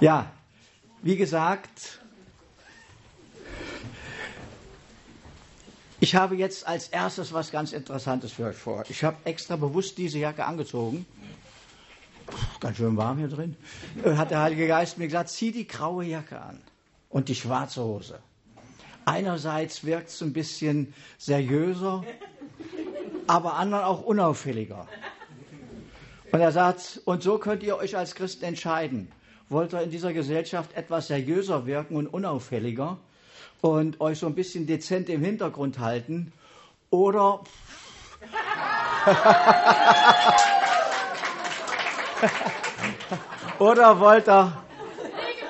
Ja, wie gesagt, ich habe jetzt als erstes was ganz Interessantes für euch vor. Ich habe extra bewusst diese Jacke angezogen. Ganz schön warm hier drin. Äh, hat der Heilige Geist mir gesagt, zieh die graue Jacke an und die schwarze Hose. Einerseits wirkt es ein bisschen seriöser, aber anderen auch unauffälliger. Und er sagt, und so könnt ihr euch als Christen entscheiden. Wollt ihr in dieser Gesellschaft etwas seriöser wirken und unauffälliger und euch so ein bisschen dezent im Hintergrund halten? Oder oder wollt ihr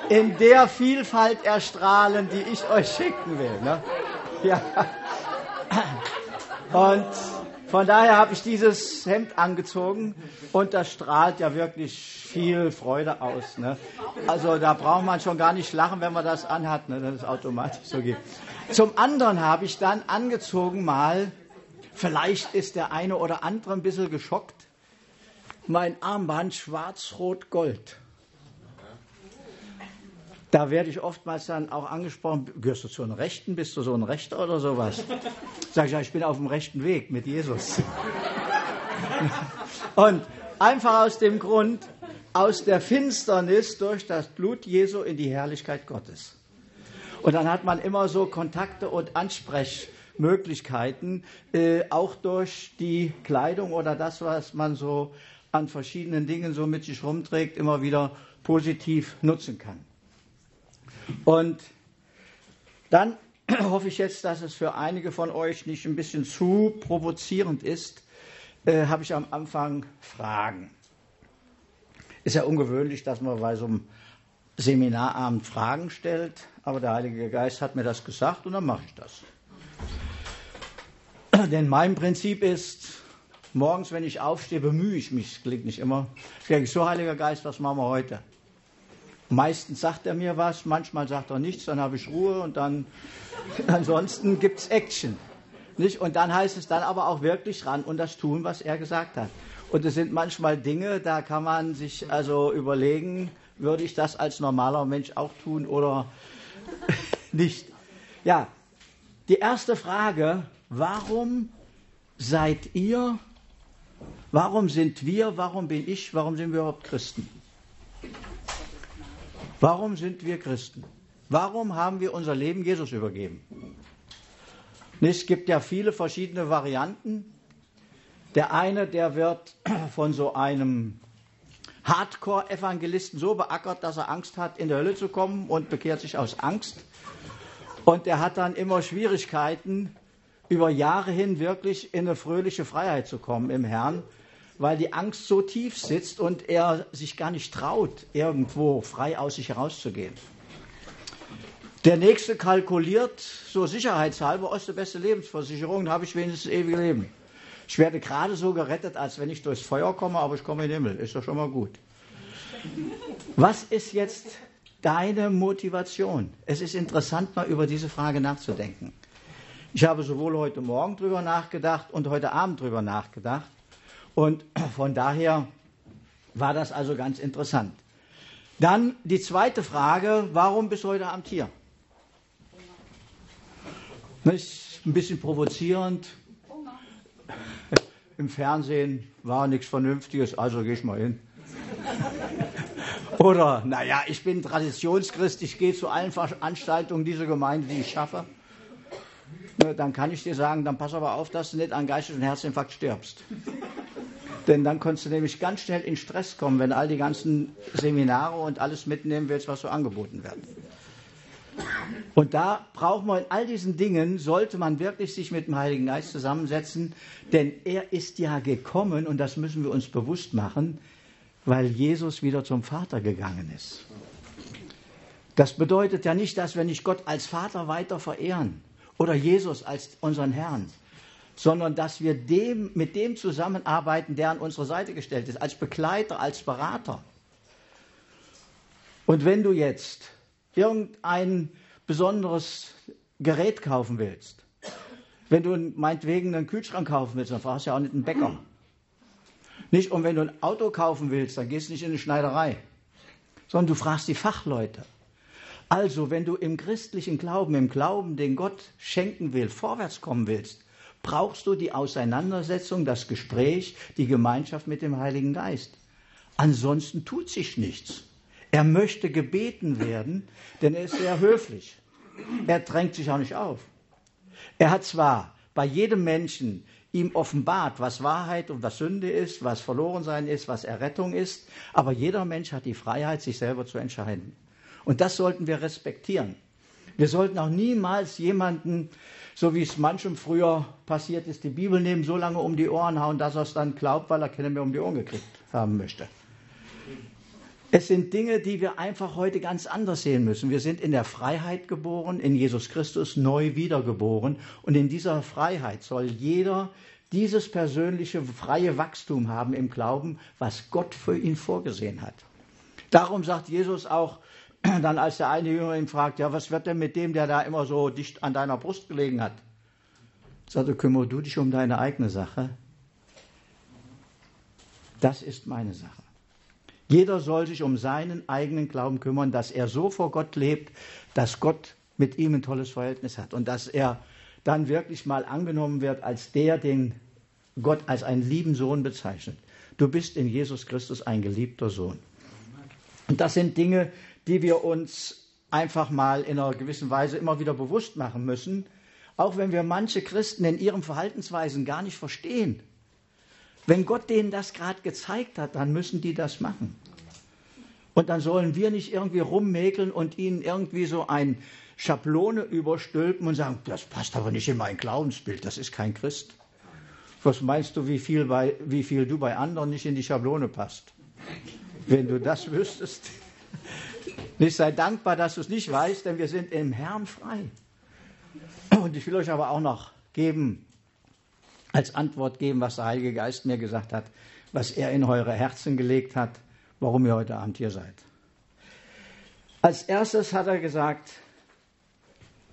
in der Vielfalt erstrahlen, die ich euch schicken will? Ne? Ja. Und von daher habe ich dieses Hemd angezogen und das strahlt ja wirklich viel Freude aus. Ne? Also da braucht man schon gar nicht lachen, wenn man das anhat, ne? dass es automatisch so geht. Zum anderen habe ich dann angezogen mal, vielleicht ist der eine oder andere ein bisschen geschockt, mein Armband schwarz-rot-gold. Da werde ich oftmals dann auch angesprochen, gehörst du zu einem Rechten, bist du so ein Rechter oder sowas? Sag ich, ja, ich bin auf dem rechten Weg mit Jesus. Und einfach aus dem Grund, aus der Finsternis durch das Blut Jesu in die Herrlichkeit Gottes. Und dann hat man immer so Kontakte und Ansprechmöglichkeiten, äh, auch durch die Kleidung oder das, was man so an verschiedenen Dingen so mit sich rumträgt, immer wieder positiv nutzen kann. Und dann hoffe ich jetzt, dass es für einige von euch nicht ein bisschen zu provozierend ist, äh, habe ich am Anfang Fragen. Ist ja ungewöhnlich, dass man bei so einem Seminarabend Fragen stellt, aber der Heilige Geist hat mir das gesagt und dann mache ich das. Denn mein Prinzip ist, morgens, wenn ich aufstehe, bemühe ich mich, klingt nicht immer, ich denke, so Heiliger Geist, was machen wir heute? Meistens sagt er mir was, manchmal sagt er nichts, dann habe ich Ruhe und dann ansonsten gibt es Action. Nicht? Und dann heißt es dann aber auch wirklich ran und das tun, was er gesagt hat. Und es sind manchmal Dinge, da kann man sich also überlegen, würde ich das als normaler Mensch auch tun oder nicht. Ja, die erste Frage, warum seid ihr, warum sind wir, warum bin ich, warum sind wir überhaupt Christen? Warum sind wir Christen? Warum haben wir unser Leben Jesus übergeben? Es gibt ja viele verschiedene Varianten. Der eine, der wird von so einem Hardcore-Evangelisten so beackert, dass er Angst hat, in die Hölle zu kommen und bekehrt sich aus Angst. Und der hat dann immer Schwierigkeiten, über Jahre hin wirklich in eine fröhliche Freiheit zu kommen im Herrn, weil die Angst so tief sitzt und er sich gar nicht traut, irgendwo frei aus sich herauszugehen. Der nächste kalkuliert so sicherheitshalber, aus der beste Lebensversicherung, dann habe ich wenigstens das ewige Leben. Ich werde gerade so gerettet, als wenn ich durchs Feuer komme, aber ich komme in den Himmel. Ist doch schon mal gut. Was ist jetzt deine Motivation? Es ist interessant, mal über diese Frage nachzudenken. Ich habe sowohl heute Morgen drüber nachgedacht und heute Abend drüber nachgedacht. Und von daher war das also ganz interessant. Dann die zweite Frage, warum bis heute Abend hier? Nicht ein bisschen provozierend. Im Fernsehen war nichts Vernünftiges, also gehe ich mal hin. Oder, naja, ich bin Traditionschrist, ich gehe zu allen Veranstaltungen dieser Gemeinde, die ich schaffe. Dann kann ich dir sagen, dann pass aber auf, dass du nicht an Geist- und Herzinfarkt stirbst. Denn dann kannst du nämlich ganz schnell in Stress kommen, wenn all die ganzen Seminare und alles mitnehmen willst, was so angeboten wird. Und da braucht man in all diesen Dingen, sollte man wirklich sich mit dem Heiligen Geist zusammensetzen, denn er ist ja gekommen, und das müssen wir uns bewusst machen, weil Jesus wieder zum Vater gegangen ist. Das bedeutet ja nicht, dass wir nicht Gott als Vater weiter verehren oder Jesus als unseren Herrn sondern dass wir dem, mit dem zusammenarbeiten, der an unsere Seite gestellt ist, als Begleiter, als Berater. Und wenn du jetzt irgendein besonderes Gerät kaufen willst, wenn du meinetwegen einen Kühlschrank kaufen willst, dann fragst du ja auch nicht einen Bäcker. Nicht, und wenn du ein Auto kaufen willst, dann gehst du nicht in eine Schneiderei, sondern du fragst die Fachleute. Also, wenn du im christlichen Glauben, im Glauben, den Gott schenken will, vorwärts kommen willst, brauchst du die Auseinandersetzung, das Gespräch, die Gemeinschaft mit dem Heiligen Geist. Ansonsten tut sich nichts. Er möchte gebeten werden, denn er ist sehr höflich. Er drängt sich auch nicht auf. Er hat zwar bei jedem Menschen ihm offenbart, was Wahrheit und was Sünde ist, was Verlorensein ist, was Errettung ist, aber jeder Mensch hat die Freiheit, sich selber zu entscheiden. Und das sollten wir respektieren. Wir sollten auch niemals jemanden, so wie es manchem früher passiert ist, die Bibel nehmen, so lange um die Ohren hauen, dass er es dann glaubt, weil er keine mehr um die Ohren gekriegt haben möchte. Es sind Dinge, die wir einfach heute ganz anders sehen müssen. Wir sind in der Freiheit geboren, in Jesus Christus neu wiedergeboren. Und in dieser Freiheit soll jeder dieses persönliche freie Wachstum haben im Glauben, was Gott für ihn vorgesehen hat. Darum sagt Jesus auch, dann als der eine Jünger ihn fragt, ja, was wird denn mit dem, der da immer so dicht an deiner Brust gelegen hat? Sagte, kümmere du dich um deine eigene Sache. Das ist meine Sache. Jeder soll sich um seinen eigenen Glauben kümmern, dass er so vor Gott lebt, dass Gott mit ihm ein tolles Verhältnis hat und dass er dann wirklich mal angenommen wird als der, den Gott als einen lieben Sohn bezeichnet. Du bist in Jesus Christus ein geliebter Sohn. Und das sind Dinge, die wir uns einfach mal in einer gewissen Weise immer wieder bewusst machen müssen, auch wenn wir manche Christen in ihren Verhaltensweisen gar nicht verstehen. Wenn Gott denen das gerade gezeigt hat, dann müssen die das machen. Und dann sollen wir nicht irgendwie rummäkeln und ihnen irgendwie so ein Schablone überstülpen und sagen, das passt aber nicht in mein Glaubensbild, das ist kein Christ. Was meinst du, wie viel, bei, wie viel du bei anderen nicht in die Schablone passt? Wenn du das wüsstest. Ich sei dankbar, dass du es nicht weißt, denn wir sind im Herrn frei. Und ich will euch aber auch noch geben, als Antwort geben, was der Heilige Geist mir gesagt hat, was er in eure Herzen gelegt hat, warum ihr heute Abend hier seid. Als erstes hat er gesagt,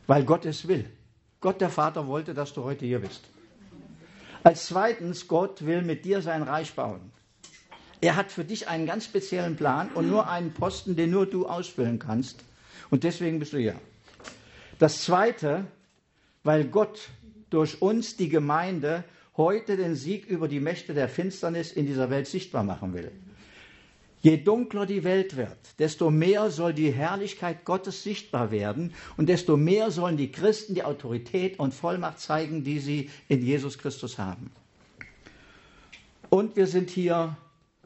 weil Gott es will. Gott der Vater wollte, dass du heute hier bist. Als zweitens, Gott will mit dir sein Reich bauen. Er hat für dich einen ganz speziellen Plan und nur einen Posten, den nur du ausfüllen kannst. Und deswegen bist du hier. Das Zweite, weil Gott durch uns, die Gemeinde, heute den Sieg über die Mächte der Finsternis in dieser Welt sichtbar machen will. Je dunkler die Welt wird, desto mehr soll die Herrlichkeit Gottes sichtbar werden und desto mehr sollen die Christen die Autorität und Vollmacht zeigen, die sie in Jesus Christus haben. Und wir sind hier,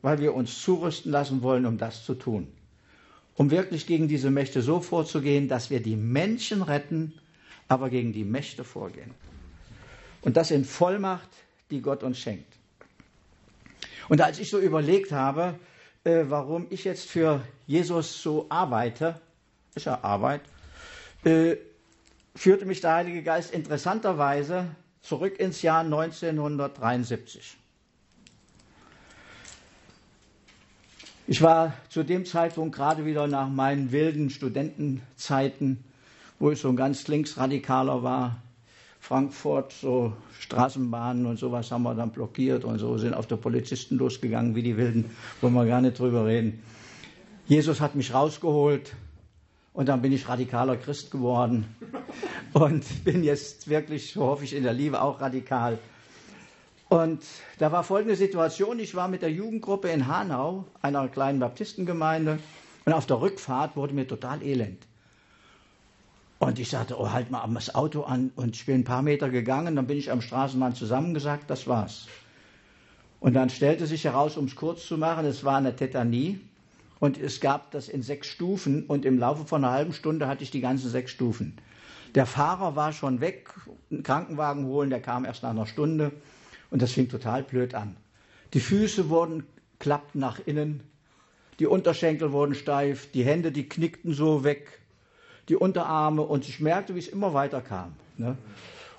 weil wir uns zurüsten lassen wollen, um das zu tun. Um wirklich gegen diese Mächte so vorzugehen, dass wir die Menschen retten, aber gegen die Mächte vorgehen. Und das in Vollmacht, die Gott uns schenkt. Und als ich so überlegt habe, äh, warum ich jetzt für Jesus so arbeite, ist ja Arbeit, äh, führte mich der Heilige Geist interessanterweise zurück ins Jahr 1973. Ich war zu dem Zeitpunkt gerade wieder nach meinen wilden Studentenzeiten, wo ich so ein ganz linksradikaler war, Frankfurt, so Straßenbahnen und sowas haben wir dann blockiert und so sind auf der Polizisten losgegangen wie die Wilden, wollen wir gar nicht drüber reden. Jesus hat mich rausgeholt und dann bin ich radikaler Christ geworden und bin jetzt wirklich, so hoffe ich, in der Liebe auch radikal. Und da war folgende Situation, ich war mit der Jugendgruppe in Hanau, einer kleinen Baptistengemeinde, und auf der Rückfahrt wurde mir total elend. Und ich sagte, oh, halt mal das Auto an. Und ich bin ein paar Meter gegangen, dann bin ich am Straßenrand zusammengesagt, das war's. Und dann stellte sich heraus, um es kurz zu machen, es war eine Tetanie. Und es gab das in sechs Stufen. Und im Laufe von einer halben Stunde hatte ich die ganzen sechs Stufen. Der Fahrer war schon weg, einen Krankenwagen holen, der kam erst nach einer Stunde. Und das fing total blöd an. Die Füße wurden, klappten nach innen. Die Unterschenkel wurden steif. Die Hände, die knickten so weg die Unterarme und ich merkte, wie es immer weiter kam. Ne?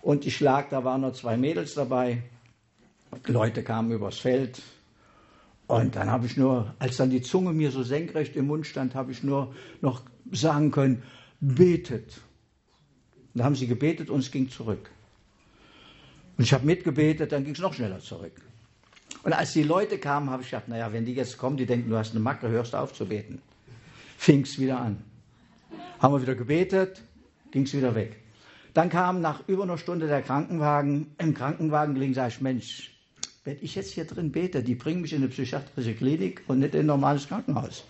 Und ich lag, da waren noch zwei Mädels dabei, Leute kamen übers Feld und dann habe ich nur, als dann die Zunge mir so senkrecht im Mund stand, habe ich nur noch sagen können, betet. Da haben sie gebetet und es ging zurück. Und ich habe mitgebetet, dann ging es noch schneller zurück. Und als die Leute kamen, habe ich gedacht, naja, wenn die jetzt kommen, die denken, du hast eine Macke, hörst auf zu beten. fing es wieder an. Haben wir wieder gebetet, ging es wieder weg. Dann kam nach über einer Stunde der Krankenwagen. Im Krankenwagen gelegen, sage ich, Mensch, wenn ich jetzt hier drin bete, die bringen mich in eine psychiatrische Klinik und nicht in ein normales Krankenhaus.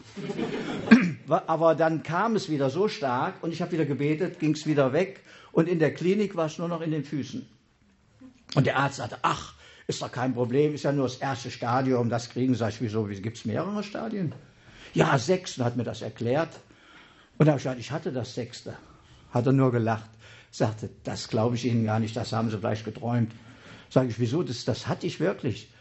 Aber dann kam es wieder so stark und ich habe wieder gebetet, ging es wieder weg und in der Klinik war es nur noch in den Füßen. Und der Arzt sagte, ach, ist doch kein Problem, ist ja nur das erste Stadium, das kriegen Sie. Wieso, gibt es mehrere Stadien? Ja, sechs, und hat mir das erklärt. Und da habe ich gesagt, ich hatte das sechste. Hat er nur gelacht. Sagte, das glaube ich Ihnen gar nicht, das haben Sie vielleicht geträumt. Sage ich, wieso, das, das hatte ich wirklich.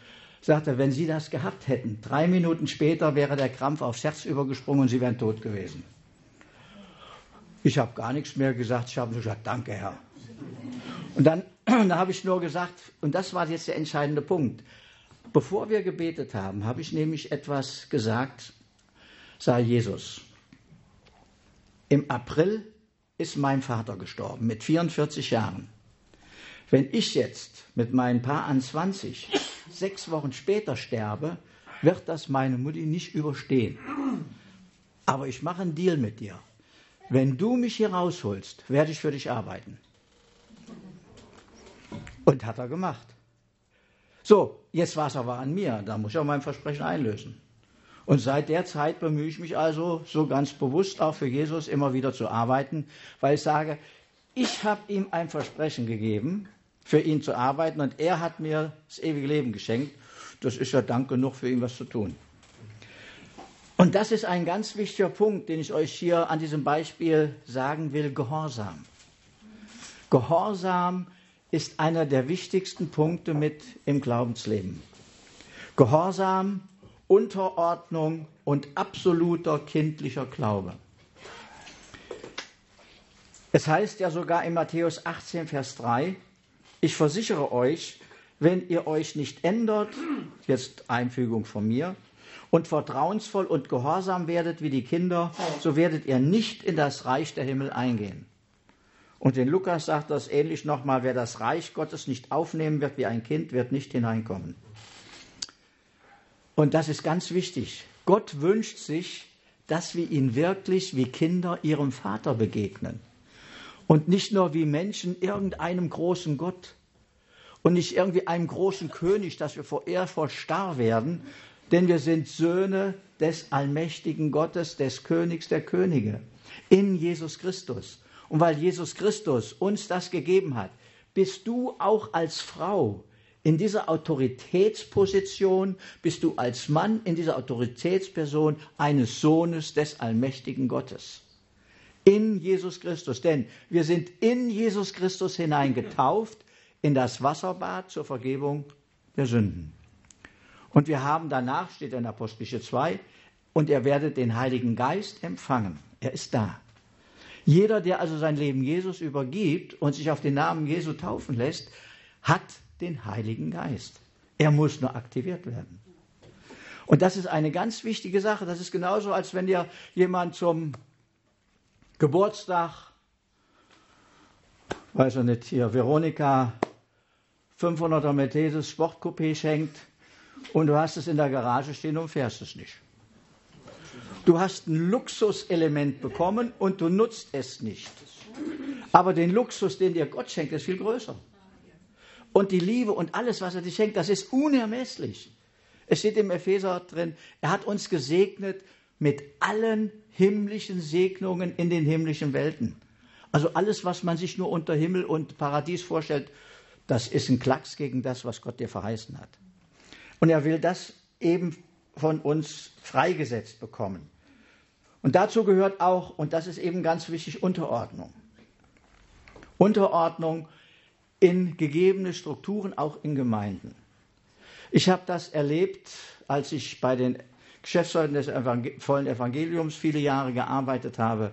Sagte, wenn Sie das gehabt hätten, drei Minuten später wäre der Krampf aufs Herz übergesprungen und Sie wären tot gewesen. Ich habe gar nichts mehr gesagt, ich habe nur gesagt, danke Herr. Und dann, dann habe ich nur gesagt, und das war jetzt der entscheidende Punkt. Bevor wir gebetet haben, habe ich nämlich etwas gesagt, sah Jesus. Im April ist mein Vater gestorben mit 44 Jahren. Wenn ich jetzt mit meinen Paar an 20 sechs Wochen später sterbe, wird das meine Mutti nicht überstehen. Aber ich mache einen Deal mit dir. Wenn du mich hier rausholst, werde ich für dich arbeiten. Und hat er gemacht. So, jetzt war es aber an mir. Da muss ich auch mein Versprechen einlösen. Und seit der Zeit bemühe ich mich also, so ganz bewusst auch für Jesus immer wieder zu arbeiten, weil ich sage, ich habe ihm ein Versprechen gegeben, für ihn zu arbeiten und er hat mir das ewige Leben geschenkt. Das ist ja Dank genug für ihn was zu tun. Und das ist ein ganz wichtiger Punkt, den ich euch hier an diesem Beispiel sagen will, Gehorsam. Gehorsam ist einer der wichtigsten Punkte mit im Glaubensleben. Gehorsam, Unterordnung und absoluter kindlicher Glaube. Es heißt ja sogar in Matthäus 18, Vers 3, ich versichere euch, wenn ihr euch nicht ändert, jetzt Einfügung von mir, und vertrauensvoll und gehorsam werdet wie die Kinder, so werdet ihr nicht in das Reich der Himmel eingehen. Und in Lukas sagt das ähnlich nochmal, wer das Reich Gottes nicht aufnehmen wird wie ein Kind, wird nicht hineinkommen. Und das ist ganz wichtig. Gott wünscht sich, dass wir ihn wirklich wie Kinder ihrem Vater begegnen. Und nicht nur wie Menschen irgendeinem großen Gott und nicht irgendwie einem großen König, dass wir vor Ehrfurcht starr werden, denn wir sind Söhne des allmächtigen Gottes, des Königs der Könige, in Jesus Christus. Und weil Jesus Christus uns das gegeben hat, bist du auch als Frau in dieser Autoritätsposition, bist du als Mann in dieser Autoritätsperson eines Sohnes des allmächtigen Gottes. In Jesus Christus. Denn wir sind in Jesus Christus hineingetauft in das Wasserbad zur Vergebung der Sünden. Und wir haben danach, steht in Apostelische 2, und ihr werdet den Heiligen Geist empfangen. Er ist da. Jeder, der also sein Leben Jesus übergibt und sich auf den Namen Jesu taufen lässt, hat den Heiligen Geist. Er muss nur aktiviert werden. Und das ist eine ganz wichtige Sache. Das ist genauso, als wenn dir jemand zum Geburtstag, weiß ich nicht, hier Veronika 500er Mercedes Sportcoupé schenkt und du hast es in der Garage stehen und fährst es nicht. Du hast ein Luxuselement bekommen und du nutzt es nicht. Aber den Luxus, den dir Gott schenkt, ist viel größer. Und die Liebe und alles, was er dir schenkt, das ist unermesslich. Es steht im Epheser drin, er hat uns gesegnet mit allen himmlischen Segnungen in den himmlischen Welten. Also alles, was man sich nur unter Himmel und Paradies vorstellt, das ist ein Klacks gegen das, was Gott dir verheißen hat. Und er will das eben von uns freigesetzt bekommen. Und dazu gehört auch, und das ist eben ganz wichtig, Unterordnung. Unterordnung in gegebene Strukturen, auch in Gemeinden. Ich habe das erlebt, als ich bei den Geschäftsleuten des vollen Evangeliums viele Jahre gearbeitet habe.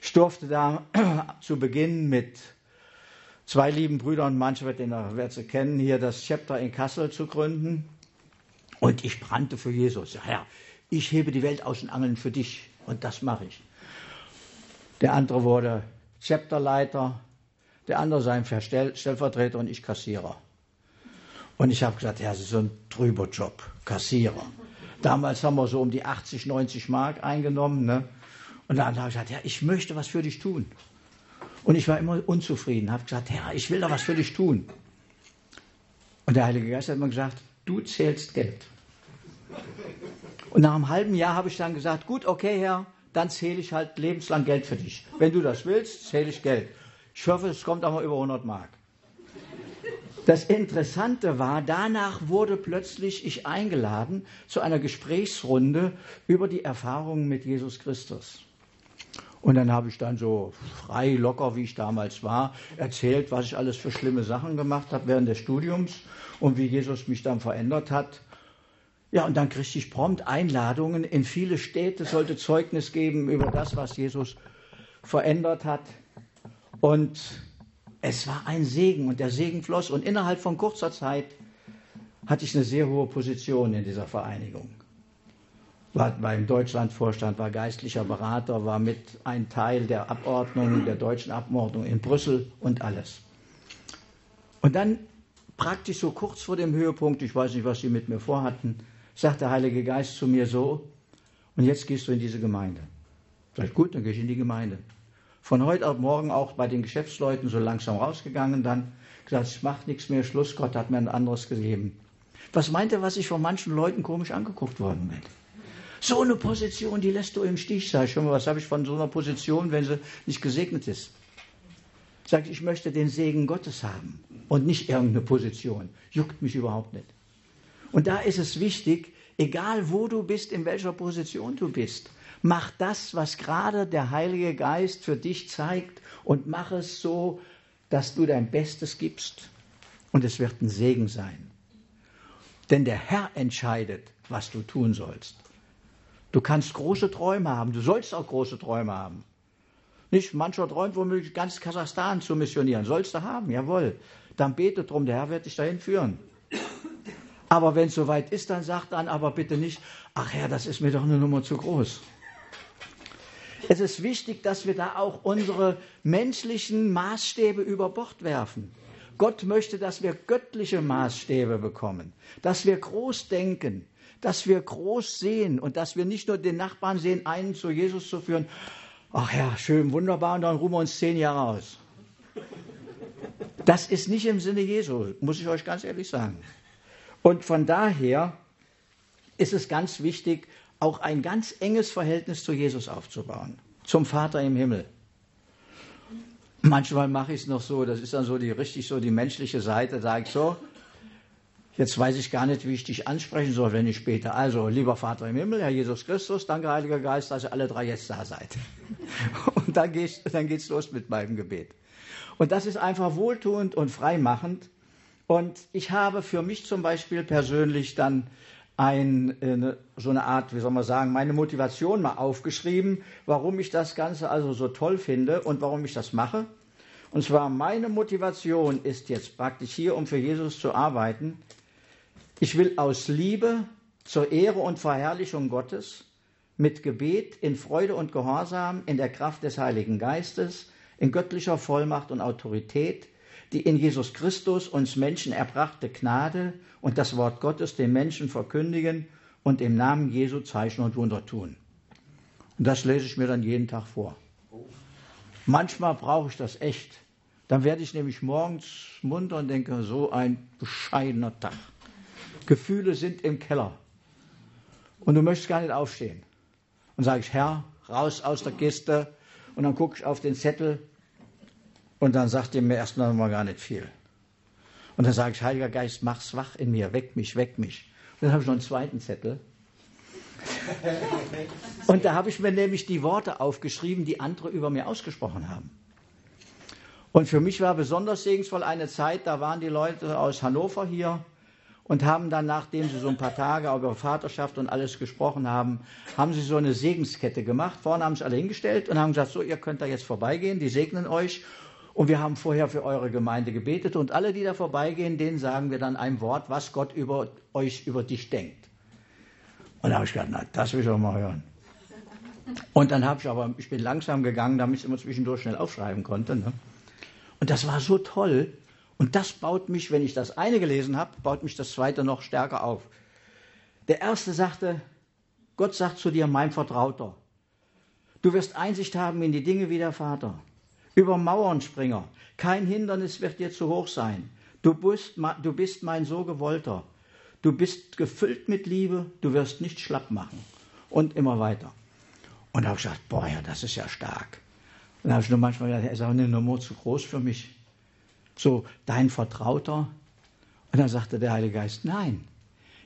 Ich durfte da zu Beginn mit zwei lieben Brüdern, manche wird den werdet ihr kennen, hier das Chapter in Kassel zu gründen. Und ich brannte für Jesus. Ja, Herr, ich hebe die Welt aus den Angeln für dich. Und das mache ich. Der andere wurde Chapterleiter, der andere sein Stellvertreter und ich Kassierer. Und ich habe gesagt, ja, das ist so ein trüber Job, Kassierer. Damals haben wir so um die 80, 90 Mark eingenommen. Ne? Und dann habe ich gesagt, ja, ich möchte was für dich tun. Und ich war immer unzufrieden, habe gesagt, Herr, ich will da was für dich tun. Und der Heilige Geist hat mir gesagt, du zählst Geld. Und nach einem halben Jahr habe ich dann gesagt, gut, okay, Herr, dann zähle ich halt lebenslang Geld für dich. Wenn du das willst, zähle ich Geld. Ich hoffe, es kommt aber über 100 Mark. Das Interessante war, danach wurde plötzlich ich eingeladen zu einer Gesprächsrunde über die Erfahrungen mit Jesus Christus. Und dann habe ich dann so frei, locker, wie ich damals war, erzählt, was ich alles für schlimme Sachen gemacht habe während des Studiums und wie Jesus mich dann verändert hat. Ja, und dann kriegte ich prompt Einladungen in viele Städte, sollte Zeugnis geben über das, was Jesus verändert hat. Und es war ein Segen und der Segen floss und innerhalb von kurzer Zeit hatte ich eine sehr hohe Position in dieser Vereinigung. War beim Deutschlandvorstand, war geistlicher Berater, war mit ein Teil der Abordnung, der deutschen Abordnung in Brüssel und alles. Und dann praktisch so kurz vor dem Höhepunkt, ich weiß nicht, was sie mit mir vorhatten, sagt der Heilige Geist zu mir so, und jetzt gehst du in diese Gemeinde. Sag ich, gut, dann gehe ich in die Gemeinde von heute auf morgen auch bei den Geschäftsleuten so langsam rausgegangen, dann gesagt, es macht nichts mehr, Schluss, Gott hat mir ein anderes gegeben. Was meint er, was ich von manchen Leuten komisch angeguckt worden bin? So eine Position, die lässt du im Stich, sag ich schon mal, was habe ich von so einer Position, wenn sie nicht gesegnet ist? Sag ich, ich möchte den Segen Gottes haben und nicht irgendeine Position. Juckt mich überhaupt nicht. Und da ist es wichtig, egal wo du bist, in welcher Position du bist, Mach das, was gerade der Heilige Geist für dich zeigt und mach es so, dass du dein Bestes gibst. Und es wird ein Segen sein. Denn der Herr entscheidet, was du tun sollst. Du kannst große Träume haben. Du sollst auch große Träume haben. Nicht mancher träumt womöglich ganz Kasachstan zu missionieren. Sollst du haben, jawohl. Dann bete drum, der Herr wird dich dahin führen. Aber wenn es soweit ist, dann sag dann aber bitte nicht, ach Herr, das ist mir doch eine Nummer zu groß. Es ist wichtig, dass wir da auch unsere menschlichen Maßstäbe über Bord werfen. Gott möchte, dass wir göttliche Maßstäbe bekommen, dass wir groß denken, dass wir groß sehen und dass wir nicht nur den Nachbarn sehen, einen zu Jesus zu führen. Ach ja, schön, wunderbar, und dann ruhen wir uns zehn Jahre aus. Das ist nicht im Sinne Jesu, muss ich euch ganz ehrlich sagen. Und von daher ist es ganz wichtig, auch ein ganz enges Verhältnis zu Jesus aufzubauen, zum Vater im Himmel. Manchmal mache ich es noch so, das ist dann so die richtig so die menschliche Seite, sage ich so, jetzt weiß ich gar nicht, wie ich dich ansprechen soll, wenn ich später. Also, lieber Vater im Himmel, Herr Jesus Christus, danke, Heiliger Geist, dass ihr alle drei jetzt da seid. Und dann, geht's, dann geht's los mit meinem Gebet. Und das ist einfach wohltuend und freimachend. Und ich habe für mich zum Beispiel persönlich dann ein, eine, so eine Art, wie soll man sagen, meine Motivation mal aufgeschrieben, warum ich das Ganze also so toll finde und warum ich das mache. Und zwar meine Motivation ist jetzt praktisch hier, um für Jesus zu arbeiten. Ich will aus Liebe zur Ehre und Verherrlichung Gottes mit Gebet in Freude und Gehorsam in der Kraft des Heiligen Geistes, in göttlicher Vollmacht und Autorität die in Jesus Christus uns Menschen erbrachte Gnade und das Wort Gottes den Menschen verkündigen und im Namen Jesu Zeichen und Wunder tun. Und das lese ich mir dann jeden Tag vor. Manchmal brauche ich das echt. Dann werde ich nämlich morgens munter und denke, so ein bescheidener Tag. Gefühle sind im Keller. Und du möchtest gar nicht aufstehen. Und sage ich, Herr, raus aus der Kiste. Und dann gucke ich auf den Zettel und dann sagt er mir erstmal mal gar nicht viel. Und dann sage ich, Heiliger Geist, mach's wach in mir, weck mich, weck mich. Und dann habe ich noch einen zweiten Zettel. Und da habe ich mir nämlich die Worte aufgeschrieben, die andere über mir ausgesprochen haben. Und für mich war besonders segensvoll eine Zeit, da waren die Leute aus Hannover hier und haben dann, nachdem sie so ein paar Tage über Vaterschaft und alles gesprochen haben, haben sie so eine Segenskette gemacht. Vorne haben sie alle hingestellt und haben gesagt, so, ihr könnt da jetzt vorbeigehen, die segnen euch und wir haben vorher für eure Gemeinde gebetet und alle, die da vorbeigehen, denen sagen wir dann ein Wort, was Gott über euch, über dich denkt. Und da habe ich gedacht, na, das will ich auch mal hören. Und dann habe ich aber, ich bin langsam gegangen, damit ich immer zwischendurch schnell aufschreiben konnte. Ne? Und das war so toll. Und das baut mich, wenn ich das eine gelesen habe, baut mich das zweite noch stärker auf. Der erste sagte, Gott sagt zu dir, mein Vertrauter, Du wirst Einsicht haben in die Dinge wie der Vater. Über Mauernspringer. Kein Hindernis wird dir zu hoch sein. Du bist, du bist mein so gewollter. Du bist gefüllt mit Liebe. Du wirst nicht schlapp machen. Und immer weiter. Und da habe ich gesagt, boah, ja, das ist ja stark. Und da habe ich nur manchmal gedacht, er ist auch eine Nummer zu groß für mich. So, dein Vertrauter. Und dann sagte der Heilige Geist, nein,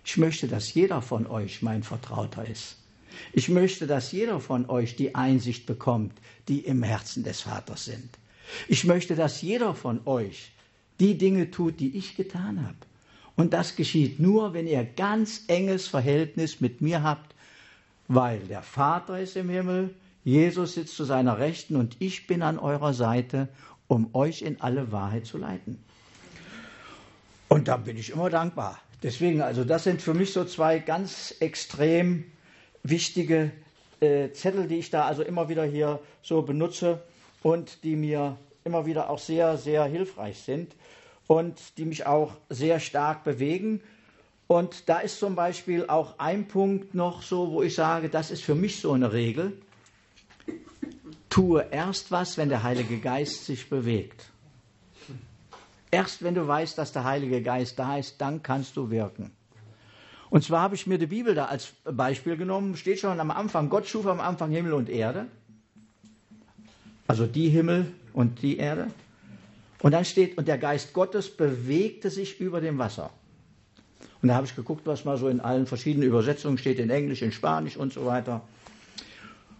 ich möchte, dass jeder von euch mein Vertrauter ist. Ich möchte, dass jeder von euch die Einsicht bekommt, die im Herzen des Vaters sind. Ich möchte, dass jeder von euch die Dinge tut, die ich getan habe. Und das geschieht nur, wenn ihr ganz enges Verhältnis mit mir habt, weil der Vater ist im Himmel, Jesus sitzt zu seiner Rechten und ich bin an eurer Seite, um euch in alle Wahrheit zu leiten. Und da bin ich immer dankbar. Deswegen, also das sind für mich so zwei ganz extrem wichtige äh, Zettel, die ich da also immer wieder hier so benutze und die mir immer wieder auch sehr, sehr hilfreich sind und die mich auch sehr stark bewegen. Und da ist zum Beispiel auch ein Punkt noch so, wo ich sage, das ist für mich so eine Regel. Tue erst was, wenn der Heilige Geist sich bewegt. Erst wenn du weißt, dass der Heilige Geist da ist, dann kannst du wirken. Und zwar habe ich mir die Bibel da als Beispiel genommen, steht schon am Anfang, Gott schuf am Anfang Himmel und Erde. Also die Himmel und die Erde. Und dann steht, und der Geist Gottes bewegte sich über dem Wasser. Und da habe ich geguckt, was mal so in allen verschiedenen Übersetzungen steht, in Englisch, in Spanisch und so weiter.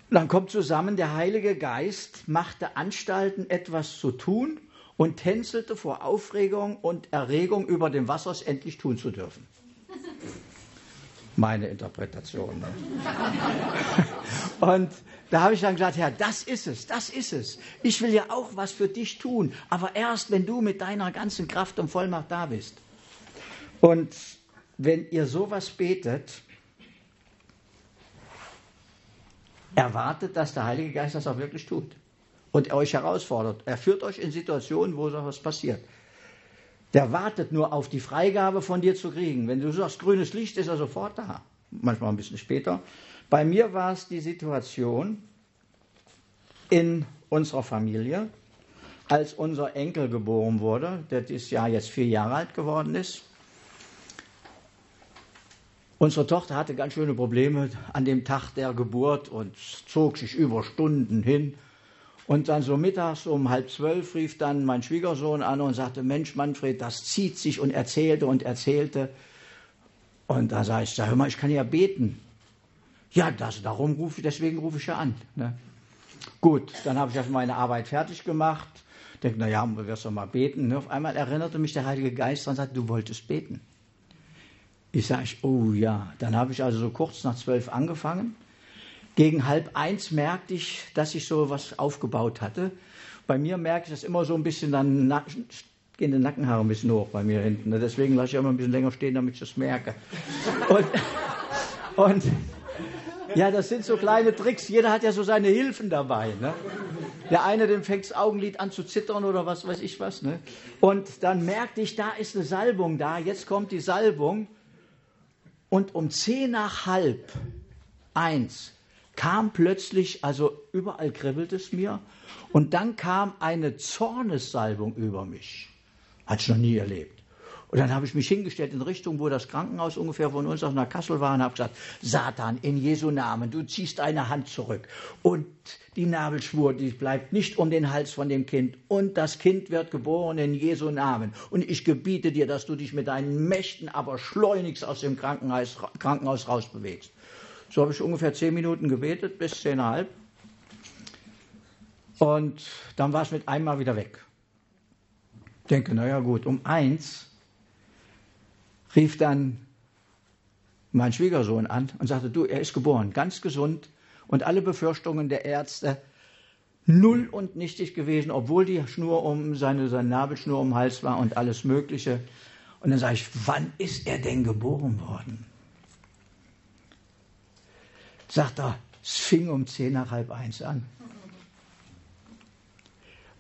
Und dann kommt zusammen, der Heilige Geist machte Anstalten, etwas zu tun und tänzelte vor Aufregung und Erregung über dem Wasser, es endlich tun zu dürfen meine Interpretation. Und da habe ich dann gesagt, Herr, das ist es, das ist es. Ich will ja auch was für dich tun, aber erst, wenn du mit deiner ganzen Kraft und Vollmacht da bist. Und wenn ihr sowas betet, erwartet, dass der Heilige Geist das auch wirklich tut und er euch herausfordert. Er führt euch in Situationen, wo sowas passiert. Der wartet nur auf die Freigabe von dir zu kriegen. Wenn du sagst, grünes Licht, ist er sofort da. Manchmal ein bisschen später. Bei mir war es die Situation in unserer Familie, als unser Enkel geboren wurde, der dieses Jahr jetzt vier Jahre alt geworden ist. Unsere Tochter hatte ganz schöne Probleme an dem Tag der Geburt und zog sich über Stunden hin und dann so mittags um halb zwölf rief dann mein Schwiegersohn an und sagte, Mensch Manfred, das zieht sich und erzählte und erzählte. Und da sage ich, sag, hör mal, ich kann ja beten. Ja, das, darum rufe ich, deswegen rufe ich ja an. Ne? Gut, dann habe ich also meine Arbeit fertig gemacht. Denke, naja, du wirst doch mal beten. Ne? Auf einmal erinnerte mich der Heilige Geist und sagte, du wolltest beten. Ich sage, oh ja. Dann habe ich also so kurz nach zwölf angefangen. Gegen halb eins merkte ich, dass ich so was aufgebaut hatte. Bei mir merke ich das immer so ein bisschen, dann gehen die Nackenhaare ein bisschen hoch bei mir hinten. Ne? Deswegen lasse ich immer ein bisschen länger stehen, damit ich das merke. Und, und ja, das sind so kleine Tricks. Jeder hat ja so seine Hilfen dabei. Ne? Der eine, dem fängt das Augenlid an zu zittern oder was weiß ich was. Ne? Und dann merkte ich, da ist eine Salbung da. Jetzt kommt die Salbung. Und um zehn nach halb eins kam plötzlich, also überall kribbelt es mir, und dann kam eine Zornessalbung über mich. Hatte ich noch nie erlebt. Und dann habe ich mich hingestellt in Richtung, wo das Krankenhaus ungefähr von uns aus nach Kassel war und habe gesagt, Satan, in Jesu Namen, du ziehst deine Hand zurück. Und die Nabelschwur, die bleibt nicht um den Hals von dem Kind. Und das Kind wird geboren in Jesu Namen. Und ich gebiete dir, dass du dich mit deinen Mächten aber schleunigst aus dem Krankenhaus, Krankenhaus rausbewegst. So habe ich ungefähr zehn Minuten gebetet, bis zehnhalb. Und dann war es mit einmal wieder weg. Ich denke, naja gut, um eins rief dann mein Schwiegersohn an und sagte, du, er ist geboren, ganz gesund und alle Befürchtungen der Ärzte null und nichtig gewesen, obwohl die Schnur um seine, seine Nabelschnur um den Hals war und alles Mögliche. Und dann sage ich, wann ist er denn geboren worden? Sagt er, es fing um zehn nach halb eins an.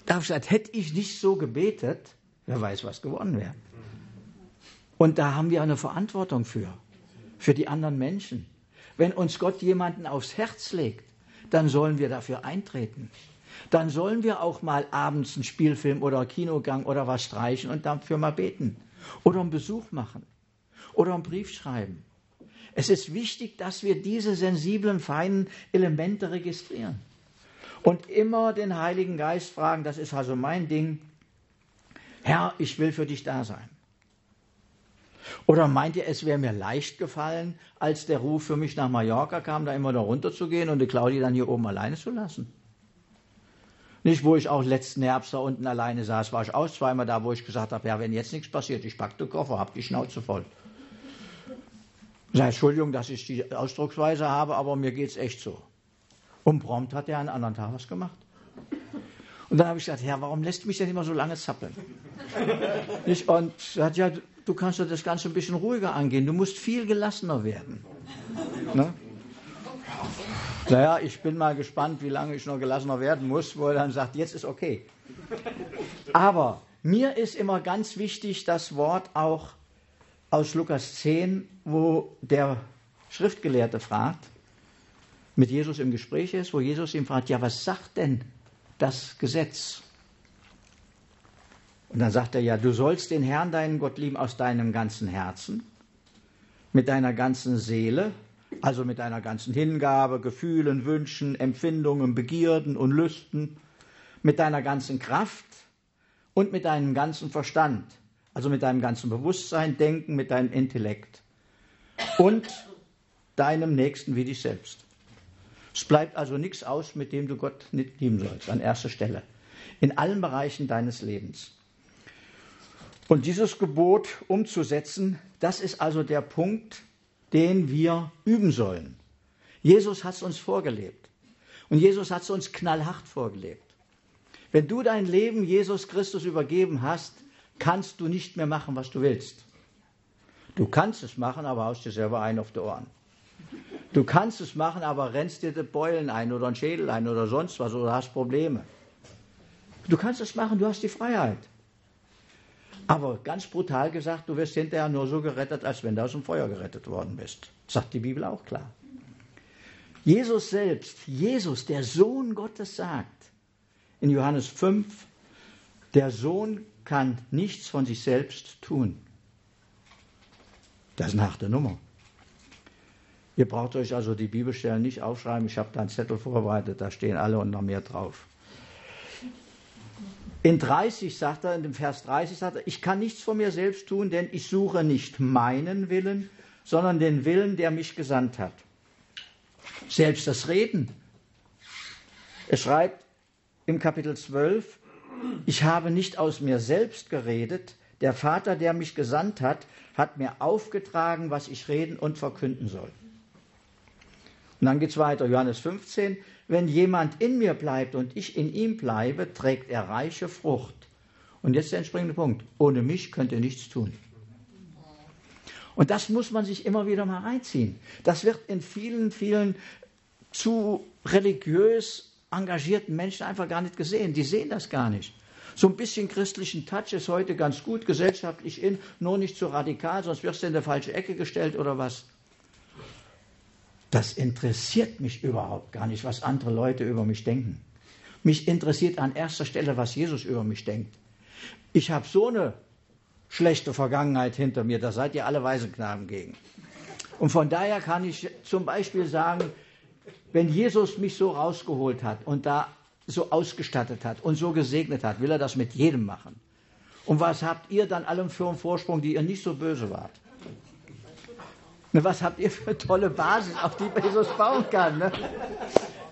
Da ich gesagt, hätte ich nicht so gebetet, wer weiß, was geworden wäre. Und da haben wir eine Verantwortung für, für die anderen Menschen. Wenn uns Gott jemanden aufs Herz legt, dann sollen wir dafür eintreten. Dann sollen wir auch mal abends einen Spielfilm oder Kinogang oder was streichen und dafür mal beten. Oder einen Besuch machen. Oder einen Brief schreiben. Es ist wichtig, dass wir diese sensiblen, feinen Elemente registrieren. Und immer den Heiligen Geist fragen, das ist also mein Ding, Herr, ich will für dich da sein. Oder meint ihr, es wäre mir leicht gefallen, als der Ruf für mich nach Mallorca kam, da immer da runter zu gehen und die Claudia dann hier oben alleine zu lassen? Nicht, wo ich auch letzten Herbst da unten alleine saß, war ich auch zweimal da, wo ich gesagt habe, ja, wenn jetzt nichts passiert, ich packe den Koffer, hab die Schnauze voll. Sei Entschuldigung, dass ich die Ausdrucksweise habe, aber mir geht es echt so. Und prompt hat er einen anderen Tag was gemacht. Und dann habe ich gesagt, Herr, warum lässt du mich denn immer so lange zappeln? Und er hat ja, du kannst doch das Ganze ein bisschen ruhiger angehen. Du musst viel gelassener werden. Ne? Naja, ich bin mal gespannt, wie lange ich noch gelassener werden muss, wo er dann sagt, jetzt ist okay. Aber mir ist immer ganz wichtig das Wort auch aus Lukas 10, wo der Schriftgelehrte fragt, mit Jesus im Gespräch ist, wo Jesus ihm fragt, ja, was sagt denn das Gesetz? Und dann sagt er, ja, du sollst den Herrn, deinen Gott lieben, aus deinem ganzen Herzen, mit deiner ganzen Seele, also mit deiner ganzen Hingabe, Gefühlen, Wünschen, Empfindungen, Begierden und Lüsten, mit deiner ganzen Kraft und mit deinem ganzen Verstand, also mit deinem ganzen Bewusstsein, Denken, mit deinem Intellekt und deinem Nächsten wie dich selbst. Es bleibt also nichts aus, mit dem du Gott nicht lieben sollst, an erster Stelle. In allen Bereichen deines Lebens. Und dieses Gebot umzusetzen, das ist also der Punkt, den wir üben sollen. Jesus hat es uns vorgelebt. Und Jesus hat es uns knallhart vorgelebt. Wenn du dein Leben Jesus Christus übergeben hast, kannst du nicht mehr machen, was du willst. Du kannst es machen, aber haust dir selber ein auf die Ohren. Du kannst es machen, aber rennst dir die Beulen ein oder einen Schädel ein oder sonst was oder hast Probleme. Du kannst es machen, du hast die Freiheit. Aber ganz brutal gesagt, du wirst hinterher nur so gerettet, als wenn du aus dem Feuer gerettet worden bist. Sagt die Bibel auch klar. Jesus selbst, Jesus, der Sohn Gottes, sagt in Johannes 5, der Sohn kann nichts von sich selbst tun. Das ist nach der Nummer. Ihr braucht euch also die Bibelstellen nicht aufschreiben. Ich habe da einen Zettel vorbereitet, da stehen alle und noch mehr drauf. In 30 sagt er, in dem Vers 30 sagt er, ich kann nichts von mir selbst tun, denn ich suche nicht meinen Willen, sondern den Willen, der mich gesandt hat. Selbst das Reden. Er schreibt im Kapitel 12, ich habe nicht aus mir selbst geredet, der Vater, der mich gesandt hat, hat mir aufgetragen, was ich reden und verkünden soll. Und dann geht es weiter, Johannes 15. Wenn jemand in mir bleibt und ich in ihm bleibe, trägt er reiche Frucht. Und jetzt der entspringende Punkt. Ohne mich könnt ihr nichts tun. Und das muss man sich immer wieder mal reinziehen. Das wird in vielen, vielen zu religiös engagierten Menschen einfach gar nicht gesehen. Die sehen das gar nicht. So ein bisschen christlichen Touch ist heute ganz gut, gesellschaftlich in, nur nicht zu radikal, sonst wirst du in der falsche Ecke gestellt oder was. Das interessiert mich überhaupt gar nicht, was andere Leute über mich denken. Mich interessiert an erster Stelle, was Jesus über mich denkt. Ich habe so eine schlechte Vergangenheit hinter mir, da seid ihr alle Waisenknaben gegen. Und von daher kann ich zum Beispiel sagen, wenn Jesus mich so rausgeholt hat und da so ausgestattet hat und so gesegnet hat, will er das mit jedem machen. Und was habt ihr dann allem für einen Vorsprung, die ihr nicht so böse wart? Was habt ihr für eine tolle Basis, auf die Jesus bauen kann? Ne?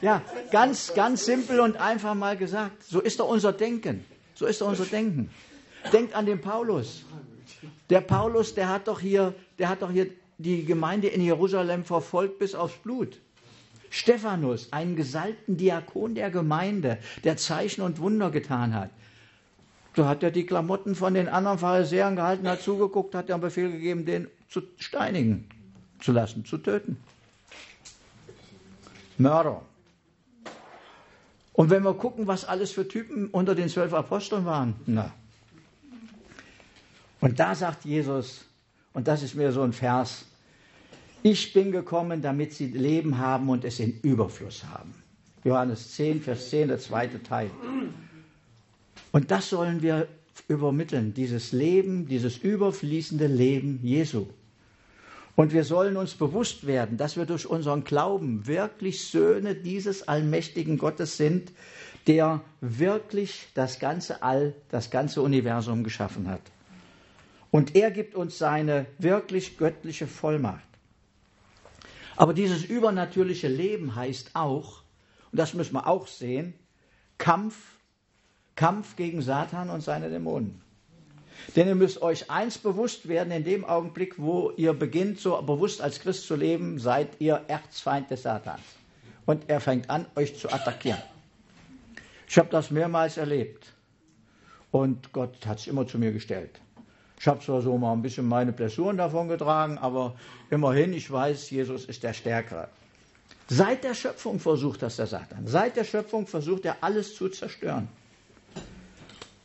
Ja, ganz, ganz simpel und einfach mal gesagt. So ist doch unser Denken. So ist doch unser Denken. Denkt an den Paulus. Der Paulus, der hat doch hier, der hat doch hier die Gemeinde in Jerusalem verfolgt bis aufs Blut. Stephanus, einen gesalbten Diakon der Gemeinde, der Zeichen und Wunder getan hat. Da hat er die Klamotten von den anderen Pharisäern gehalten, hat zugeguckt, hat einen Befehl gegeben, den zu steinigen zu lassen, zu töten. Mörder. Und wenn wir gucken, was alles für Typen unter den zwölf Aposteln waren, na. Und da sagt Jesus, und das ist mir so ein Vers, ich bin gekommen, damit sie Leben haben und es in Überfluss haben. Johannes 10, Vers 10, der zweite Teil. Und das sollen wir übermitteln, dieses Leben, dieses überfließende Leben Jesu. Und wir sollen uns bewusst werden, dass wir durch unseren Glauben wirklich Söhne dieses allmächtigen Gottes sind, der wirklich das ganze All, das ganze Universum geschaffen hat. Und er gibt uns seine wirklich göttliche Vollmacht. Aber dieses übernatürliche Leben heißt auch, und das müssen wir auch sehen, Kampf, Kampf gegen Satan und seine Dämonen. Denn ihr müsst euch eins bewusst werden, in dem Augenblick, wo ihr beginnt, so bewusst als Christ zu leben, seid ihr Erzfeind des Satans. Und er fängt an, euch zu attackieren. Ich habe das mehrmals erlebt. Und Gott hat sich immer zu mir gestellt. Ich habe zwar so mal ein bisschen meine Blessuren davon getragen, aber immerhin, ich weiß, Jesus ist der Stärkere. Seit der Schöpfung versucht das der Satan. Seit der Schöpfung versucht er alles zu zerstören.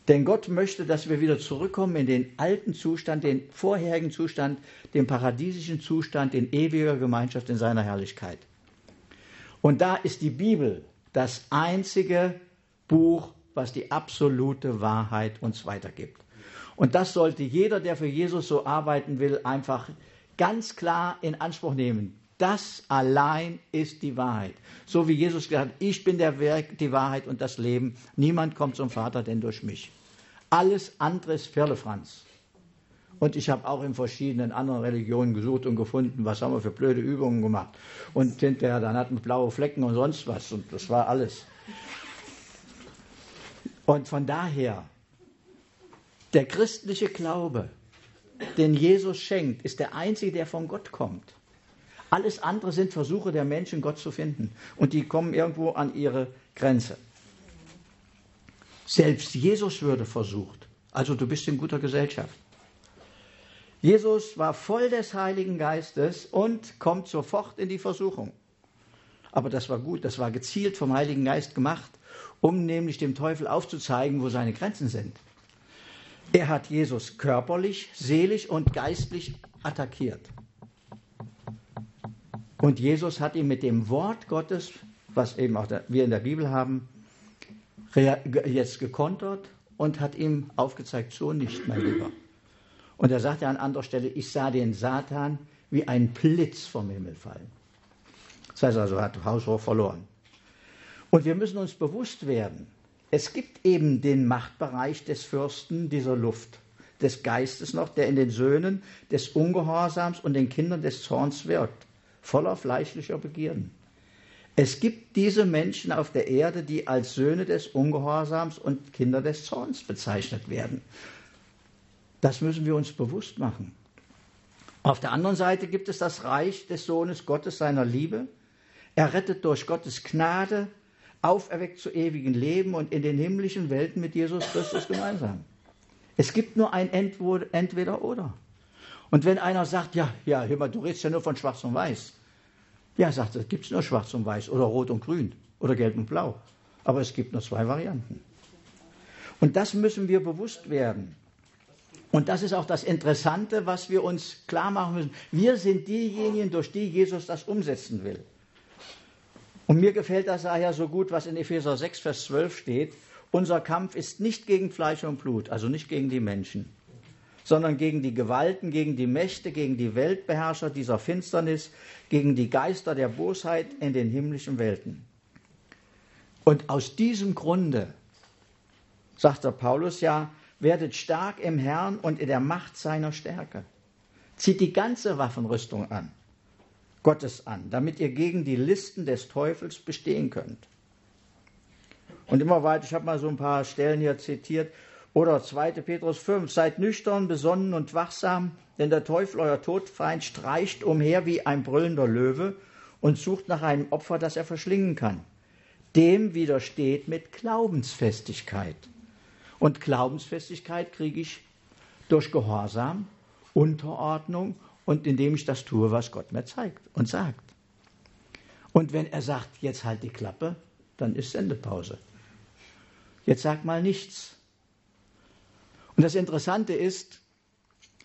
Denn Gott möchte, dass wir wieder zurückkommen in den alten Zustand, den vorherigen Zustand, den paradiesischen Zustand in ewiger Gemeinschaft in seiner Herrlichkeit. Und da ist die Bibel das einzige Buch, was die absolute Wahrheit uns weitergibt. Und das sollte jeder, der für Jesus so arbeiten will, einfach ganz klar in Anspruch nehmen. Das allein ist die Wahrheit. So wie Jesus gesagt hat, ich bin der Werk, die Wahrheit und das Leben. Niemand kommt zum Vater denn durch mich. Alles andere ist Firlefranz. Und ich habe auch in verschiedenen anderen Religionen gesucht und gefunden, was haben wir für blöde Übungen gemacht. Und hinterher, dann hatten wir blaue Flecken und sonst was. Und das war alles. Und von daher der christliche Glaube, den Jesus schenkt, ist der einzige, der von Gott kommt. Alles andere sind Versuche der Menschen, Gott zu finden. Und die kommen irgendwo an ihre Grenze. Selbst Jesus würde versucht. Also du bist in guter Gesellschaft. Jesus war voll des Heiligen Geistes und kommt sofort in die Versuchung. Aber das war gut, das war gezielt vom Heiligen Geist gemacht, um nämlich dem Teufel aufzuzeigen, wo seine Grenzen sind. Er hat Jesus körperlich, seelisch und geistlich attackiert. Und Jesus hat ihn mit dem Wort Gottes, was eben auch wir in der Bibel haben, jetzt gekontert und hat ihm aufgezeigt, so nicht, mein Lieber. Und er sagte an anderer Stelle, ich sah den Satan wie ein Blitz vom Himmel fallen. Das heißt also, er hat Haushoch verloren. Und wir müssen uns bewusst werden, es gibt eben den Machtbereich des Fürsten dieser Luft, des Geistes noch, der in den Söhnen des Ungehorsams und den Kindern des Zorns wirkt, voller fleischlicher Begierden. Es gibt diese Menschen auf der Erde, die als Söhne des Ungehorsams und Kinder des Zorns bezeichnet werden. Das müssen wir uns bewusst machen. Auf der anderen Seite gibt es das Reich des Sohnes Gottes seiner Liebe. Er rettet durch Gottes Gnade auferweckt zu ewigem Leben und in den himmlischen Welten mit Jesus Christus gemeinsam. Es gibt nur ein Entweder oder. Und wenn einer sagt, ja, ja, hör mal, du redest ja nur von Schwarz und Weiß. Ja, sagt er, gibt es nur Schwarz und Weiß oder Rot und Grün oder Gelb und Blau. Aber es gibt nur zwei Varianten. Und das müssen wir bewusst werden. Und das ist auch das Interessante, was wir uns klar machen müssen. Wir sind diejenigen, durch die Jesus das umsetzen will. Und mir gefällt das daher so gut, was in Epheser 6, Vers 12 steht. Unser Kampf ist nicht gegen Fleisch und Blut, also nicht gegen die Menschen, sondern gegen die Gewalten, gegen die Mächte, gegen die Weltbeherrscher dieser Finsternis, gegen die Geister der Bosheit in den himmlischen Welten. Und aus diesem Grunde, sagt der Paulus ja, werdet stark im Herrn und in der Macht seiner Stärke. Zieht die ganze Waffenrüstung an Gottes an, damit ihr gegen die Listen des Teufels bestehen könnt. Und immer weiter, ich habe mal so ein paar Stellen hier zitiert, oder 2. Petrus 5, seid nüchtern, besonnen und wachsam, denn der Teufel, euer Todfeind, streicht umher wie ein brüllender Löwe und sucht nach einem Opfer, das er verschlingen kann. Dem widersteht mit Glaubensfestigkeit. Und Glaubensfestigkeit kriege ich durch Gehorsam, Unterordnung und indem ich das tue, was Gott mir zeigt und sagt. Und wenn er sagt, jetzt halt die Klappe, dann ist Sendepause. Jetzt sag mal nichts. Und das Interessante ist,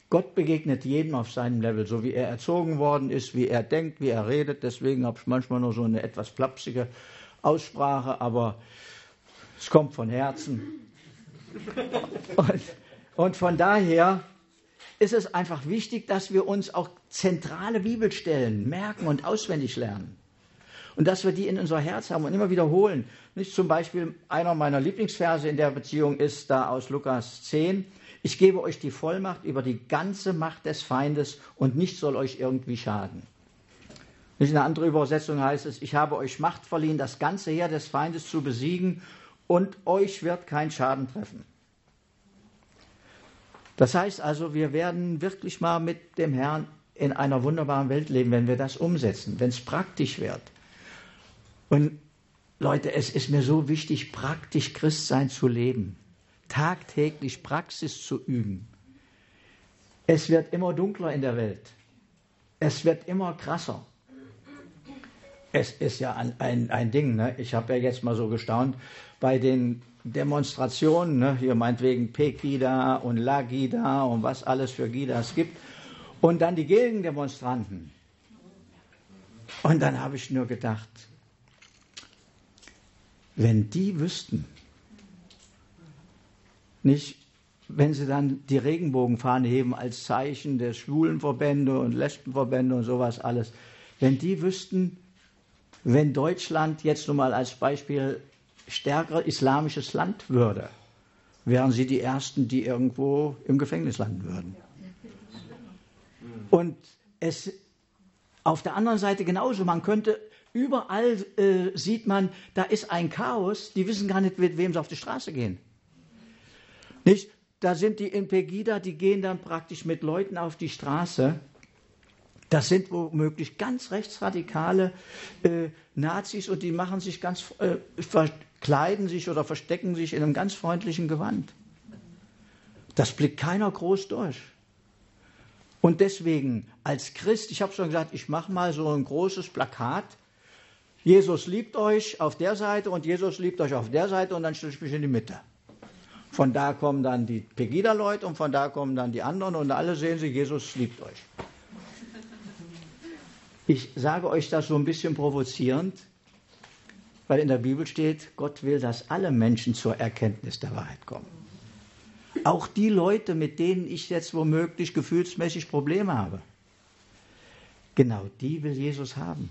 Gott begegnet jedem auf seinem Level, so wie er erzogen worden ist, wie er denkt, wie er redet. Deswegen habe ich manchmal nur so eine etwas flapsige Aussprache, aber es kommt von Herzen. Und, und von daher ist es einfach wichtig, dass wir uns auch zentrale Bibelstellen merken und auswendig lernen. Und dass wir die in unser Herz haben und immer wiederholen. Nicht zum Beispiel einer meiner Lieblingsverse in der Beziehung ist da aus Lukas 10. Ich gebe euch die Vollmacht über die ganze Macht des Feindes und nichts soll euch irgendwie schaden. In einer anderen Übersetzung heißt es, ich habe euch Macht verliehen, das ganze Heer des Feindes zu besiegen und euch wird kein Schaden treffen. Das heißt also, wir werden wirklich mal mit dem Herrn in einer wunderbaren Welt leben, wenn wir das umsetzen, wenn es praktisch wird. Und Leute, es ist mir so wichtig, praktisch Christsein zu leben, tagtäglich Praxis zu üben. Es wird immer dunkler in der Welt. Es wird immer krasser. Es ist ja ein, ein, ein Ding, ne? ich habe ja jetzt mal so gestaunt, bei den Demonstrationen, ne? hier meinetwegen Pegida und Lagida und was alles für Gidas gibt, und dann die Gegendemonstranten. Und dann habe ich nur gedacht, wenn die wüssten, nicht, wenn sie dann die Regenbogenfahne heben als Zeichen der Schwulenverbände und Lesbenverbände und sowas alles, wenn die wüssten, wenn Deutschland jetzt nur mal als Beispiel stärker islamisches Land würde, wären sie die Ersten, die irgendwo im Gefängnis landen würden. Und es auf der anderen Seite genauso, man könnte Überall äh, sieht man, da ist ein Chaos, die wissen gar nicht, mit wem sie auf die Straße gehen. Nicht? Da sind die in Pegida, die gehen dann praktisch mit Leuten auf die Straße. Das sind womöglich ganz rechtsradikale äh, Nazis und die machen sich ganz, äh, verkleiden sich oder verstecken sich in einem ganz freundlichen Gewand. Das blickt keiner groß durch. Und deswegen als Christ, ich habe schon gesagt, ich mache mal so ein großes Plakat Jesus liebt euch auf der Seite und Jesus liebt euch auf der Seite und dann stelle ich mich in die Mitte. Von da kommen dann die Pegida-Leute und von da kommen dann die anderen und alle sehen sie, Jesus liebt euch. Ich sage euch das so ein bisschen provozierend, weil in der Bibel steht, Gott will, dass alle Menschen zur Erkenntnis der Wahrheit kommen. Auch die Leute, mit denen ich jetzt womöglich gefühlsmäßig Probleme habe, genau die will Jesus haben.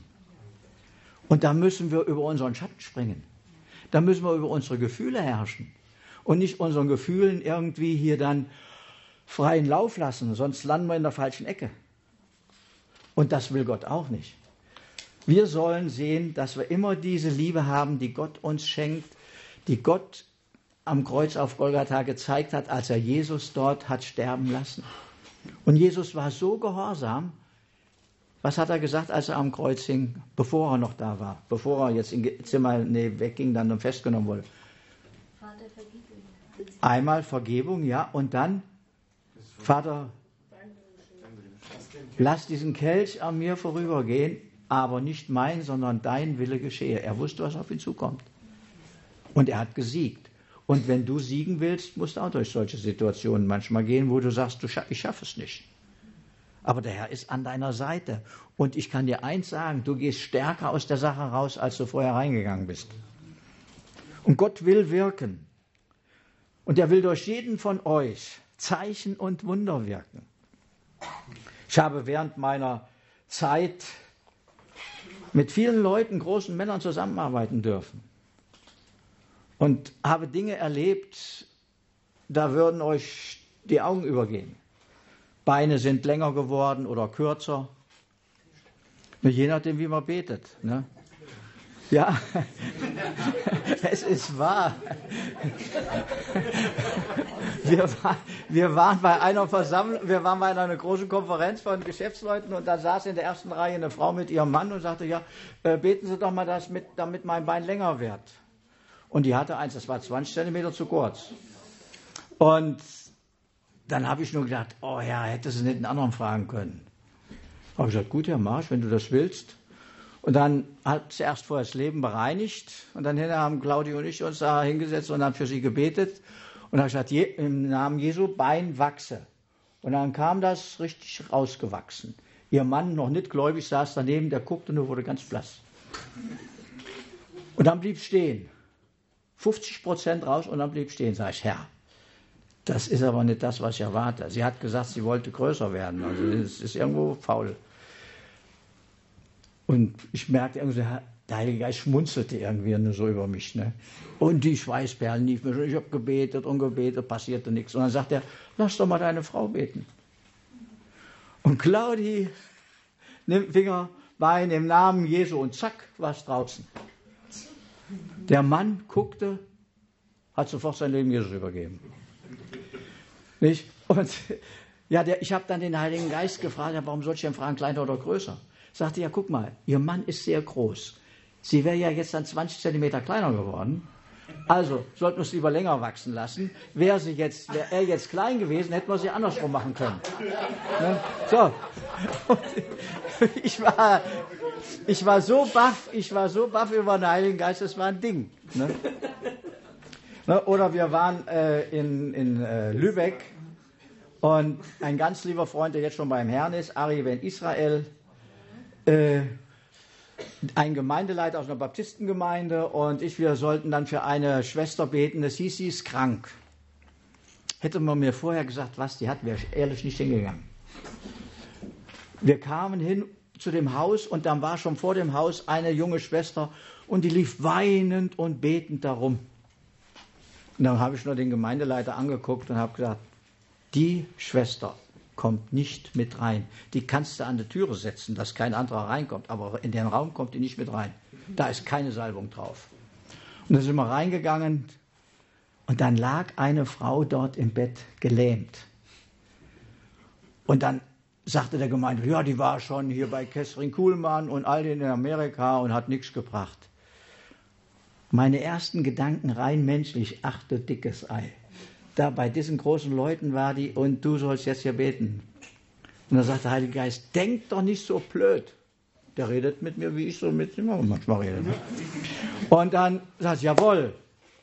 Und da müssen wir über unseren Schatten springen. Da müssen wir über unsere Gefühle herrschen und nicht unseren Gefühlen irgendwie hier dann freien Lauf lassen, sonst landen wir in der falschen Ecke. Und das will Gott auch nicht. Wir sollen sehen, dass wir immer diese Liebe haben, die Gott uns schenkt, die Gott am Kreuz auf Golgatha gezeigt hat, als er Jesus dort hat sterben lassen. Und Jesus war so gehorsam, was hat er gesagt, als er am Kreuz hing, bevor er noch da war, bevor er jetzt im Zimmer nee, wegging, dann und festgenommen wurde? Vater, Vergebung. Einmal Vergebung, ja, und dann, Vater, lass diesen Kelch an mir vorübergehen, aber nicht mein, sondern dein Wille geschehe. Er wusste, was auf ihn zukommt. Und er hat gesiegt. Und wenn du siegen willst, musst du auch durch solche Situationen manchmal gehen, wo du sagst, du scha ich schaffe es nicht. Aber der Herr ist an deiner Seite. Und ich kann dir eins sagen, du gehst stärker aus der Sache raus, als du vorher reingegangen bist. Und Gott will wirken. Und er will durch jeden von euch Zeichen und Wunder wirken. Ich habe während meiner Zeit mit vielen Leuten, großen Männern zusammenarbeiten dürfen. Und habe Dinge erlebt, da würden euch die Augen übergehen. Beine sind länger geworden oder kürzer. Je nachdem, wie man betet. Ne? Ja, es ist wahr. Wir, war, wir, waren bei einer Versammlung, wir waren bei einer großen Konferenz von Geschäftsleuten und da saß in der ersten Reihe eine Frau mit ihrem Mann und sagte, ja, äh, beten Sie doch mal das mit, damit mein Bein länger wird. Und die hatte eins, das war 20 Zentimeter zu kurz. Und dann habe ich nur gedacht, oh ja, hätte sie nicht einen anderen fragen können. Habe ich gesagt, gut, Herr Marsch, wenn du das willst. Und dann hat sie erst vorher das Leben bereinigt und dann haben Claudia und ich uns da hingesetzt und haben für sie gebetet. Und dann habe gesagt, im Namen Jesu, Bein wachse. Und dann kam das richtig rausgewachsen. Ihr Mann, noch nicht gläubig, saß daneben, der guckte und wurde ganz blass. Und dann blieb stehen. 50 Prozent raus und dann blieb stehen. Sag ich, Herr, das ist aber nicht das, was ich erwarte. Sie hat gesagt, sie wollte größer werden. Also es ist irgendwo faul. Und ich merkte irgendwie, der Heilige Geist schmunzelte irgendwie nur so über mich. Ne? Und die Schweißperlen lief mir schon. Ich habe gebetet und gebetet, passierte nichts. Und dann sagt er, lass doch mal deine Frau beten. Und Claudi nimmt Finger, Bein im Namen Jesu und zack, war es draußen. Der Mann guckte, hat sofort sein Leben Jesus übergeben. Nicht? Und ja, der, ich habe dann den Heiligen Geist gefragt, warum soll ich denn fragen, kleiner oder größer? Sagte, ja, guck mal, Ihr Mann ist sehr groß. Sie wäre ja jetzt dann 20 Zentimeter kleiner geworden. Also sollten wir es lieber länger wachsen lassen. Wäre wäre er jetzt klein gewesen, hätten wir sie andersrum machen können. Ne? So. ich war, ich war so baff, ich war so baff über den Heiligen Geist, das war ein Ding. Ne? Ne? Oder wir waren äh, in, in äh, Lübeck und ein ganz lieber Freund, der jetzt schon beim Herrn ist, Ari Ben Israel, äh, ein Gemeindeleiter aus einer Baptistengemeinde und ich, wir sollten dann für eine Schwester beten. Das hieß, sie ist krank. Hätte man mir vorher gesagt, was die hat, wäre ich ehrlich nicht hingegangen. Wir kamen hin zu dem Haus und dann war schon vor dem Haus eine junge Schwester und die lief weinend und betend darum. Und dann habe ich nur den Gemeindeleiter angeguckt und habe gesagt, die Schwester kommt nicht mit rein. Die kannst du an die Türe setzen, dass kein anderer reinkommt, aber in den Raum kommt die nicht mit rein. Da ist keine Salbung drauf. Und dann sind wir reingegangen und dann lag eine Frau dort im Bett gelähmt. Und dann sagte der Gemeinde, ja, die war schon hier bei Kessrin Kuhlmann und all den in Amerika und hat nichts gebracht. Meine ersten Gedanken rein menschlich, ach du dickes Ei da bei diesen großen Leuten war die und du sollst jetzt hier beten. Und dann sagt der Heilige Geist, denk doch nicht so blöd. Der redet mit mir, wie ich so mit ihm manchmal rede. Ne? Und dann sagt er, jawohl,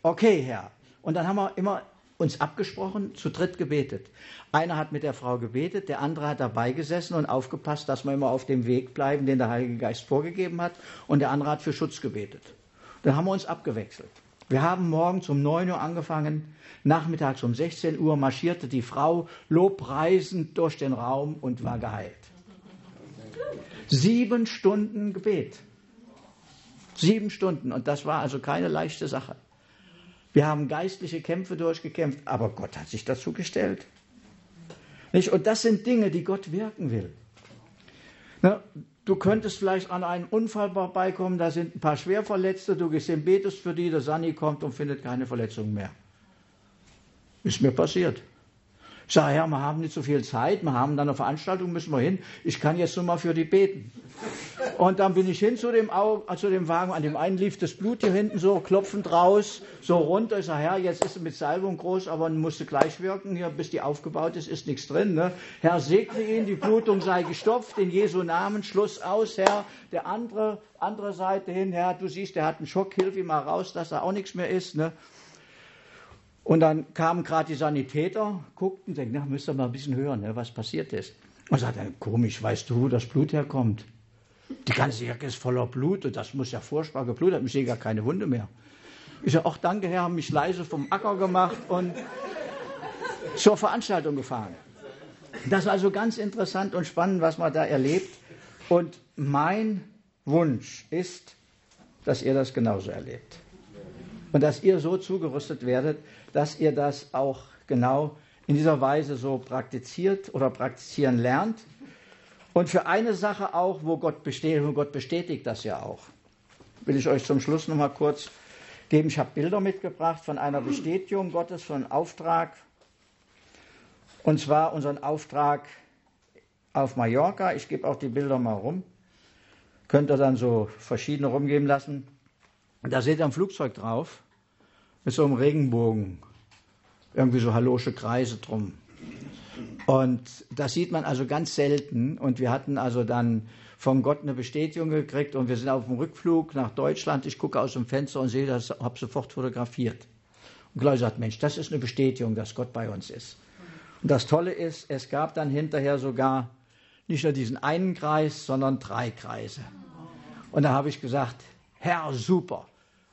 okay, Herr. Und dann haben wir immer uns abgesprochen, zu dritt gebetet. Einer hat mit der Frau gebetet, der andere hat dabei gesessen und aufgepasst, dass wir immer auf dem Weg bleiben, den der Heilige Geist vorgegeben hat. Und der andere hat für Schutz gebetet. Dann haben wir uns abgewechselt. Wir haben morgens um 9 Uhr angefangen, nachmittags um 16 Uhr marschierte die Frau lobpreisend durch den Raum und war geheilt. Sieben Stunden Gebet. Sieben Stunden. Und das war also keine leichte Sache. Wir haben geistliche Kämpfe durchgekämpft, aber Gott hat sich dazu gestellt. Nicht? Und das sind Dinge, die Gott wirken will. Ne? Du könntest vielleicht an einen Unfall vorbeikommen, da sind ein paar Schwerverletzte, du gehst hin, betest für die, der Sani kommt und findet keine Verletzungen mehr. Ist mir passiert. Ich sage, ja, wir haben nicht so viel Zeit, wir haben dann eine Veranstaltung, müssen wir hin. Ich kann jetzt nur mal für die beten. Und dann bin ich hin zu dem, Auge, äh, zu dem Wagen, an dem einen lief das Blut hier hinten so klopfend raus, so runter. Ich sage, Herr, jetzt ist es mit Salbung groß, aber musste gleich wirken, hier, bis die aufgebaut ist, ist nichts drin. Ne? Herr, segne ihn, die Blutung sei gestopft, in Jesu Namen, Schluss aus, Herr. Der andere, andere Seite hin, Herr, du siehst, der hat einen Schock, hilf ihm mal raus, dass da auch nichts mehr ist. Ne? Und dann kamen gerade die Sanitäter, guckten, denken, na, müsst ihr mal ein bisschen hören, ne, was passiert ist. Und sagte, komisch, weißt du, wo das Blut herkommt? Die ganze Jacke ist voller Blut und das muss ja furchtbar geblutet haben. Ich sehe gar keine Wunde mehr. Ich sage, ach danke Herr, haben mich leise vom Acker gemacht und zur Veranstaltung gefahren. Das ist also ganz interessant und spannend, was man da erlebt. Und mein Wunsch ist, dass ihr das genauso erlebt. Und dass ihr so zugerüstet werdet, dass ihr das auch genau in dieser Weise so praktiziert oder praktizieren lernt. Und für eine Sache auch, wo Gott bestätigt, wo Gott bestätigt das ja auch, will ich euch zum Schluss noch mal kurz geben. Ich habe Bilder mitgebracht von einer Bestätigung Gottes, von einem Auftrag. Und zwar unseren Auftrag auf Mallorca. Ich gebe auch die Bilder mal rum. Könnt ihr dann so verschiedene rumgeben lassen. Da seht ihr ein Flugzeug drauf mit so einem Regenbogen, irgendwie so halosche Kreise drum. Und das sieht man also ganz selten. Und wir hatten also dann von Gott eine Bestätigung gekriegt und wir sind auf dem Rückflug nach Deutschland. Ich gucke aus dem Fenster und sehe das, habe sofort fotografiert. Und Klaus sagt, Mensch, das ist eine Bestätigung, dass Gott bei uns ist. Und das Tolle ist, es gab dann hinterher sogar nicht nur diesen einen Kreis, sondern drei Kreise. Und da habe ich gesagt, Herr, super,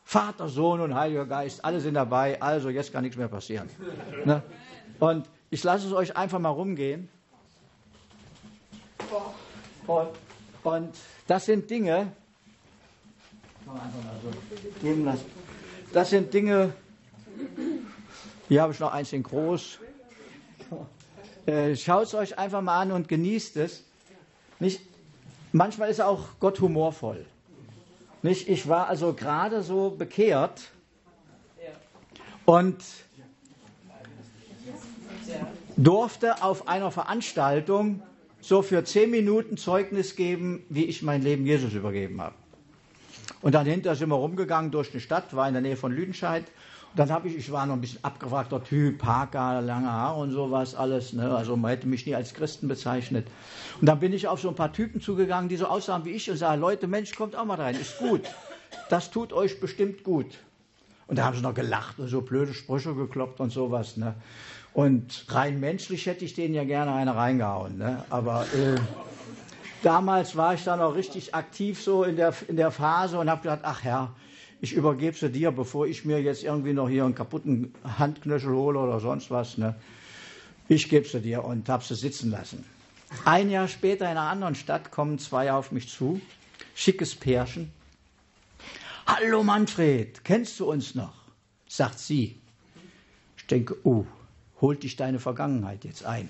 Vater, Sohn und Heiliger Geist, alle sind dabei, also jetzt kann nichts mehr passieren. Ne? Und ich lasse es euch einfach mal rumgehen. Und, und das sind Dinge, das sind Dinge, hier habe ich noch eins in groß. Äh, Schaut es euch einfach mal an und genießt es. Nicht, manchmal ist auch Gott humorvoll. Nicht, ich war also gerade so bekehrt und durfte auf einer Veranstaltung so für zehn Minuten Zeugnis geben, wie ich mein Leben Jesus übergeben habe. Und dann hinterher sind wir rumgegangen durch die Stadt, war in der Nähe von Lüdenscheid. Dann habe ich, ich war noch ein bisschen abgewrackter Typ, Parker, lange Haare und sowas alles. Ne? Also man hätte mich nie als Christen bezeichnet. Und dann bin ich auf so ein paar Typen zugegangen, die so aussahen wie ich und sagen, Leute, Mensch, kommt auch mal rein, ist gut. Das tut euch bestimmt gut. Und da haben sie noch gelacht und so blöde Sprüche gekloppt und sowas. Ne? Und rein menschlich hätte ich denen ja gerne eine reingehauen. Ne? Aber äh, damals war ich dann auch richtig aktiv so in der, in der Phase und habe gedacht, ach Herr, ich übergebe sie dir, bevor ich mir jetzt irgendwie noch hier einen kaputten Handknöchel hole oder sonst was. Ne? Ich gebe sie dir und habe sie sitzen lassen. Ein Jahr später in einer anderen Stadt kommen zwei auf mich zu, schickes Pärchen. Hallo Manfred, kennst du uns noch? sagt sie. Ich denke, oh, holt dich deine Vergangenheit jetzt ein.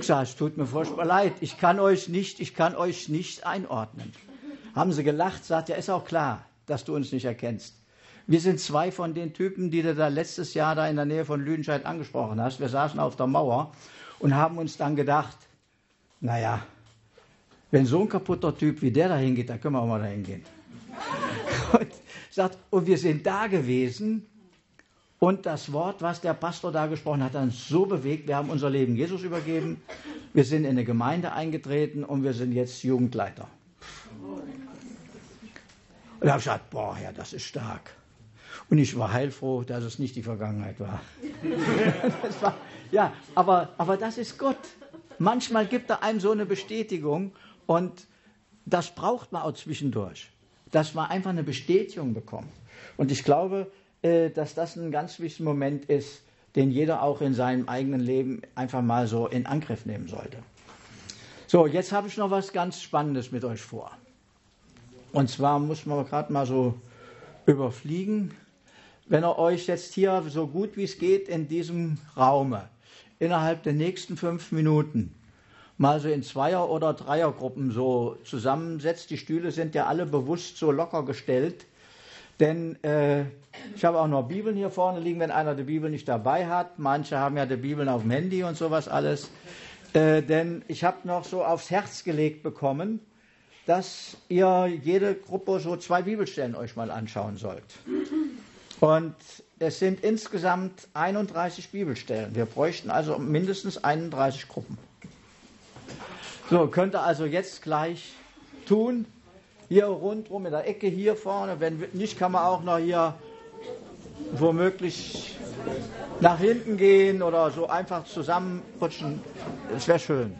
Sag, es tut mir furchtbar leid. Ich kann euch nicht, ich kann euch nicht einordnen. Haben sie gelacht, sagt, ja, ist auch klar, dass du uns nicht erkennst. Wir sind zwei von den Typen, die du da letztes Jahr da in der Nähe von Lüdenscheid angesprochen hast. Wir saßen auf der Mauer und haben uns dann gedacht, naja, wenn so ein kaputter Typ wie der da hingeht, dann können wir auch mal dahin gehen. Und, sagt, und wir sind da gewesen und das Wort, was der Pastor da gesprochen hat, hat uns so bewegt. Wir haben unser Leben Jesus übergeben. Wir sind in eine Gemeinde eingetreten und wir sind jetzt Jugendleiter. Und da habe ich gesagt, boah, ja, das ist stark. Und ich war heilfroh, dass es nicht die Vergangenheit war. war ja, aber, aber das ist Gott. Manchmal gibt er einem so eine Bestätigung und das braucht man auch zwischendurch. Dass man einfach eine Bestätigung bekommt. Und ich glaube, äh, dass das ein ganz wichtiger Moment ist, den jeder auch in seinem eigenen Leben einfach mal so in Angriff nehmen sollte. So, jetzt habe ich noch was ganz Spannendes mit euch vor. Und zwar muss man gerade mal so überfliegen, wenn ihr euch jetzt hier so gut wie es geht in diesem Raume innerhalb der nächsten fünf Minuten mal so in Zweier- oder Dreiergruppen so zusammensetzt. Die Stühle sind ja alle bewusst so locker gestellt, denn äh, ich habe auch noch Bibeln hier vorne liegen, wenn einer die Bibel nicht dabei hat. Manche haben ja die Bibeln auf dem Handy und sowas alles. Äh, denn ich habe noch so aufs Herz gelegt bekommen, dass ihr jede Gruppe so zwei Bibelstellen euch mal anschauen sollt. Und es sind insgesamt 31 Bibelstellen. Wir bräuchten also mindestens 31 Gruppen. So, könnt ihr also jetzt gleich tun hier rundherum in der Ecke hier vorne. Wenn nicht, kann man auch noch hier womöglich nach hinten gehen oder so einfach zusammenrutschen. Das wäre schön.